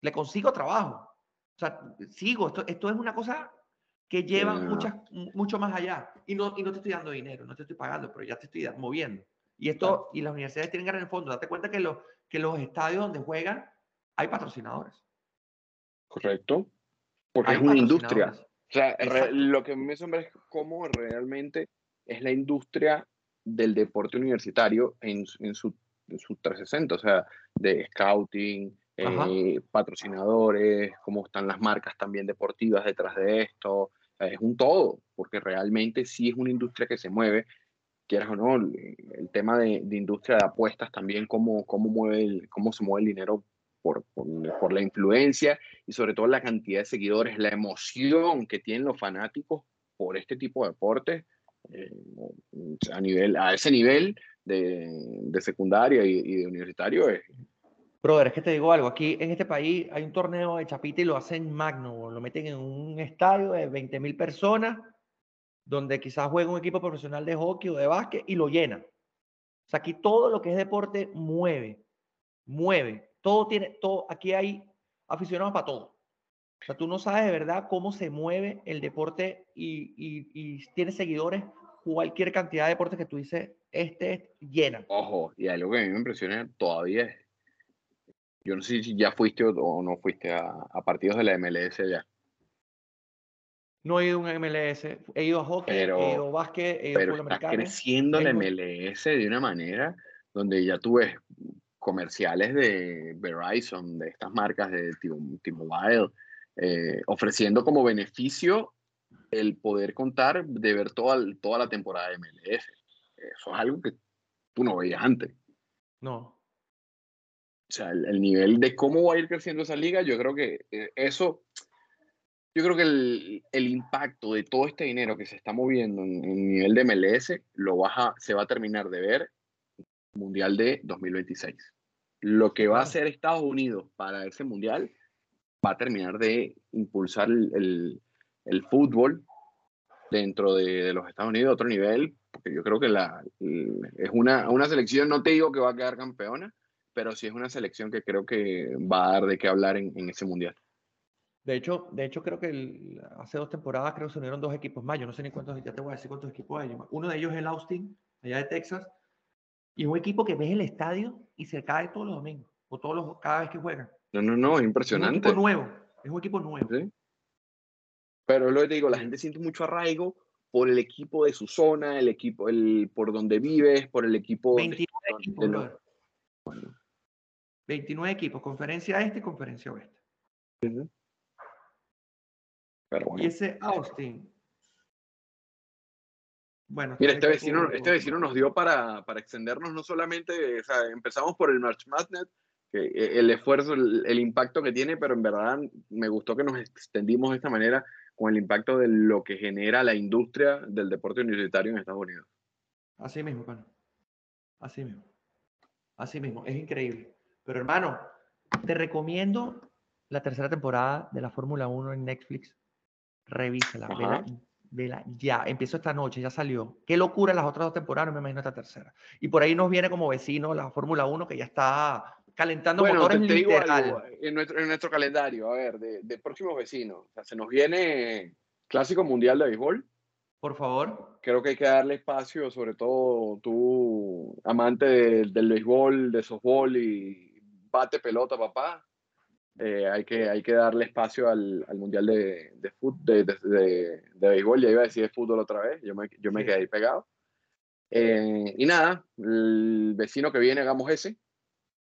Le consigo trabajo. O sea, sigo. Esto, esto es una cosa que lleva yeah. muchas, mucho más allá. Y no, y no te estoy dando dinero, no te estoy pagando, pero ya te estoy moviendo. Y esto, y las universidades tienen el fondo, date cuenta que, lo, que los estadios donde juegan hay patrocinadores. Correcto. Porque hay es una industria. O sea, re, lo que me asombra es cómo realmente es la industria del deporte universitario en, en, su, en su 360, o sea, de scouting, eh, patrocinadores, cómo están las marcas también deportivas detrás de esto. Es un todo, porque realmente sí es una industria que se mueve quieras o no, el, tema de, de, industria de apuestas también, cómo, cómo, mueve el, cómo se mueve el dinero por, por, por, la influencia y sobre todo la cantidad de seguidores, la emoción que tienen los fanáticos por este tipo de deportes eh, a, nivel, a ese nivel de, de secundaria y, y, de universitario es... Brother, es que te digo algo, aquí en este país hay un torneo de chapita y lo hacen magno, lo meten en un estadio de 20 mil personas donde quizás juega un equipo profesional de hockey o de básquet y lo llena. O sea, aquí todo lo que es deporte mueve, mueve. Todo tiene, todo, aquí hay aficionados para todo. O sea, tú no sabes de verdad cómo se mueve el deporte y, y, tiene seguidores cualquier cantidad de deportes que tú dices, este es llena. Ojo, y algo que a mí me impresiona todavía es, yo no sé si ya fuiste o no fuiste a, a partidos de la MLS ya. No he ido a un MLS, he ido a hockey, pero, he ido a básquet, he ido pero a está creciendo el MLS de una manera donde ya tú ves comerciales de Verizon, de estas marcas de T-Mobile, eh, ofreciendo como beneficio el poder contar de ver toda, toda la temporada de MLS. Eso es algo que tú no veías antes. No. Sea, el, nivel de cómo va a ir creciendo esa liga, yo creo que eh, eso, yo creo que el, el, impacto de todo este dinero que se está moviendo en, el nivel de MLS lo baja, se va a terminar de ver Mundial de 2026. Lo que va a hacer Estados Unidos para ese Mundial va a terminar de impulsar el, el, fútbol dentro de, de, los Estados Unidos a otro nivel, porque yo creo que la, es una, una selección, no te digo que va a quedar campeona, pero sí es una selección que creo que va a dar de qué hablar en, en ese mundial. De hecho, de hecho creo que hace dos temporadas creo que se unieron dos equipos más. Yo no sé ni cuántos, ya te voy a decir cuántos equipos hay. Uno de ellos es el Austin, allá de Texas, y un equipo que ves el estadio y se cae todos los domingos, o todos los, cada vez que juegan. No, no, no, es impresionante. Es un equipo nuevo, es un equipo nuevo. ¿Sí? Pero lo que te digo, la gente siente mucho arraigo por el equipo de su zona, el equipo, el por donde vives, por el equipo. 29 equipos, 29 equipos, conferencia este y conferencia oeste. Y ese Austin. Bueno, Mira, este vecino, este vecino nos dio para, para extendernos no solamente, o sea, empezamos por el March Madness, eh, el esfuerzo, el, impacto que tiene, pero en verdad me gustó que nos extendimos de esta manera con el impacto de lo que genera la industria del deporte universitario en Estados Unidos. Así mismo, bueno. Así mismo. Así mismo, es increíble. Pero hermano, te recomiendo la tercera temporada de la Fórmula 1 en Netflix. Revísala, vela, vela, ya. Empiezo esta noche, ya salió. Qué locura las otras dos temporadas, me imagino esta tercera. Y por ahí nos viene como vecino la Fórmula 1 que ya está calentando motores te, literal. en, nuestro, en nuestro calendario, a ver, de, de próximos vecinos. O sea, se nos viene Clásico Mundial de Béisbol. Por favor. Creo que hay que darle espacio, sobre todo tú, amante del béisbol, de softball y bate pelota, papá. Eh, hay, que, hay que darle espacio al, al Mundial de, de, de, de, de, béisbol. Ya iba a decir de fútbol otra vez. Yo me, yo me quedé ahí pegado. Eh, y nada, el vecino que viene, hagamos ese.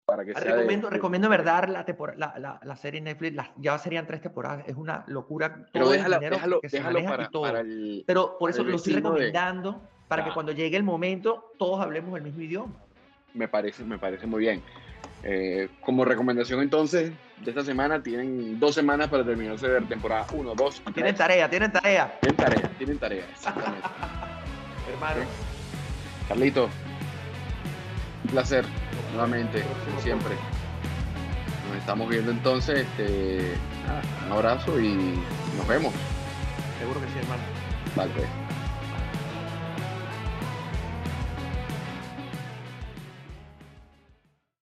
Para que ah, recomiendo, recomiendo verdad la, la, la, serie Netflix, ya serían tres temporadas, es una locura. Pero déjalo, déjalo, déjalo para, para, el, Pero por eso lo estoy recomendando, para que cuando llegue el momento todos hablemos el mismo idioma. Me parece, me parece muy bien. Eh, como recomendación entonces de esta semana, tienen dos semanas para terminarse de ver temporada 1, 2. Tienen tarea, tienen tarea. Tienen tarea, tienen tarea, exactamente. Hermano. Carlito, un placer, nuevamente, siempre. Nos estamos viendo entonces, este, un abrazo y nos vemos. Seguro que sí, hermano. Vale.